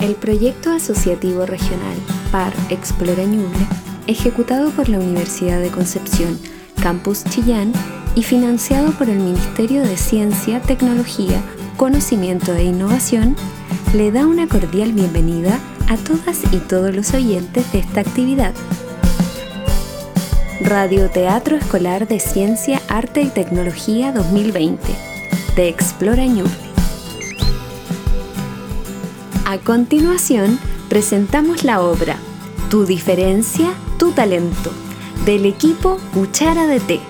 el proyecto asociativo regional PAR Explora Ñuble, ejecutado por la Universidad de Concepción, Campus Chillán, y financiado por el Ministerio de Ciencia, Tecnología, Conocimiento e Innovación, le da una cordial bienvenida a todas y todos los oyentes de esta actividad. Radio Teatro Escolar de Ciencia, Arte y Tecnología 2020, de Explora Ñuble. A continuación, presentamos la obra Tu diferencia, tu talento, del equipo Cuchara de Té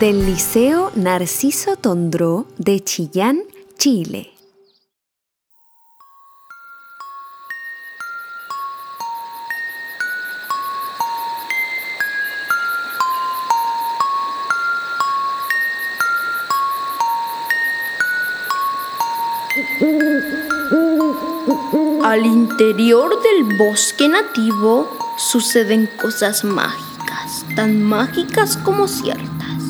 del Liceo Narciso Tondró de Chillán, Chile. Al interior del bosque nativo suceden cosas mágicas, tan mágicas como ciertas.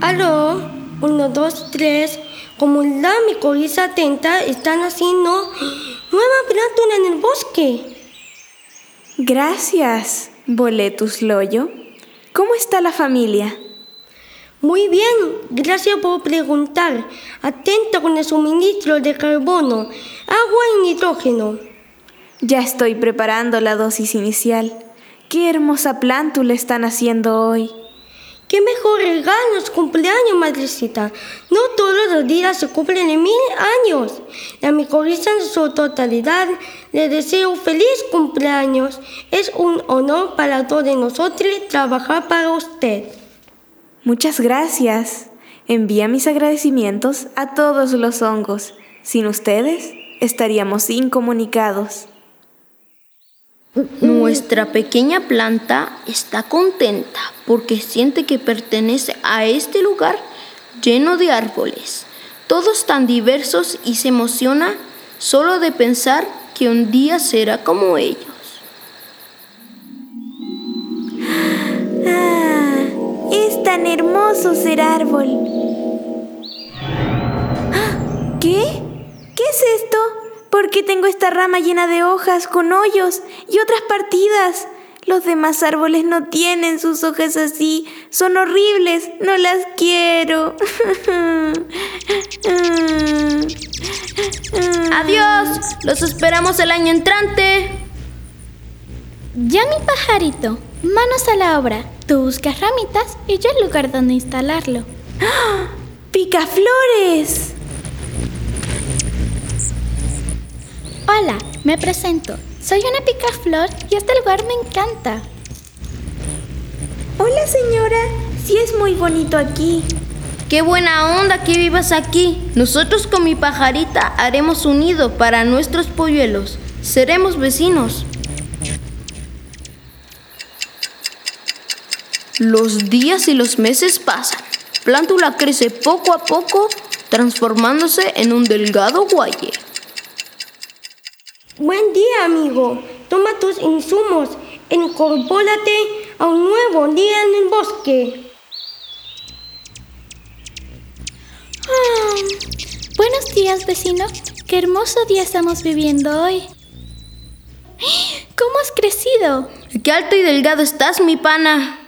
Aló, uno, dos, tres. Comunidad, mi coriza atenta, están haciendo nueva plátula en el bosque. Gracias, Boletus Loyo. ¿Cómo está la familia? Muy bien, gracias por preguntar. Atenta con el suministro de carbono, agua y nitrógeno. Ya estoy preparando la dosis inicial. Qué hermosa plántula están haciendo hoy. ¿Qué mejor regalo es cumpleaños, madrecita? No todos los días se cumplen mil años. La micoriza en su totalidad le deseo feliz cumpleaños. Es un honor para todos nosotros trabajar para usted. Muchas gracias. Envía mis agradecimientos a todos los hongos. Sin ustedes, estaríamos incomunicados. Nuestra pequeña planta está contenta porque siente que pertenece a este lugar lleno de árboles, todos tan diversos y se emociona solo de pensar que un día será como ellos. Ser árbol. ¡Ah! ¿Qué? ¿Qué es esto? ¿Por qué tengo esta rama llena de hojas, con hoyos y otras partidas? Los demás árboles no tienen sus hojas así. Son horribles. No las quiero. Adiós. Los esperamos el año entrante. Ya mi pajarito. Manos a la obra. Tú buscas ramitas y yo el lugar donde instalarlo. ¡Ah! ¡Picaflores! Hola, me presento. Soy una picaflor y este lugar me encanta. Hola señora, sí es muy bonito aquí. Qué buena onda que vivas aquí. Nosotros con mi pajarita haremos un nido para nuestros polluelos. Seremos vecinos. Los días y los meses pasan. Plántula crece poco a poco, transformándose en un delgado guaye. Buen día, amigo. Toma tus insumos. Incorpórate a un nuevo día en el bosque. Ah, buenos días, vecino. Qué hermoso día estamos viviendo hoy. ¿Cómo has crecido? Qué alto y delgado estás, mi pana.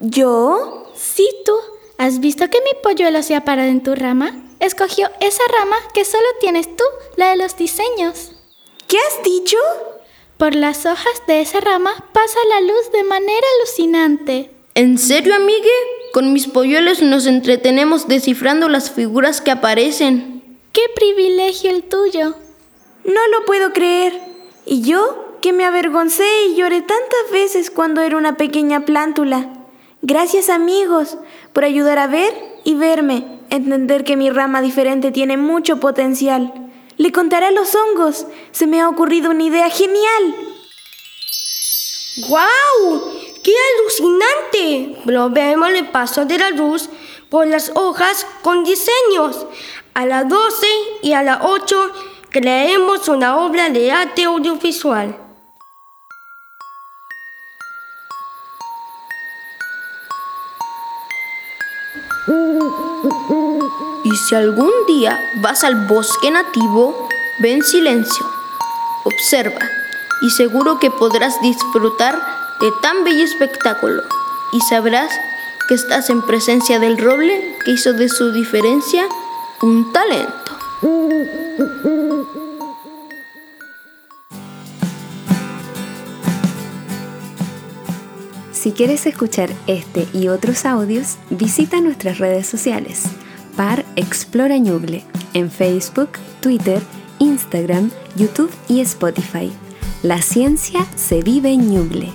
¿Yo? Sí, tú. ¿Has visto que mi polluelo se ha parado en tu rama? Escogió esa rama que solo tienes tú, la de los diseños. ¿Qué has dicho? Por las hojas de esa rama pasa la luz de manera alucinante. ¿En serio, amigue? Con mis polluelos nos entretenemos descifrando las figuras que aparecen. ¡Qué privilegio el tuyo! No lo puedo creer. ¿Y yo? Que me avergoncé y lloré tantas veces cuando era una pequeña plántula. Gracias amigos por ayudar a ver y verme, entender que mi rama diferente tiene mucho potencial. Le contaré a los hongos. Se me ha ocurrido una idea genial. ¡Guau! ¡Qué alucinante! Probemos el paso de la luz por las hojas con diseños. A las 12 y a las 8 creemos una obra de arte audiovisual. Y si algún día vas al bosque nativo, ve en silencio, observa y seguro que podrás disfrutar de tan bello espectáculo y sabrás que estás en presencia del roble que hizo de su diferencia un talento. Si quieres escuchar este y otros audios, visita nuestras redes sociales. Par Explora Ñuble en Facebook, Twitter, Instagram, YouTube y Spotify. La ciencia se vive en Ñuble.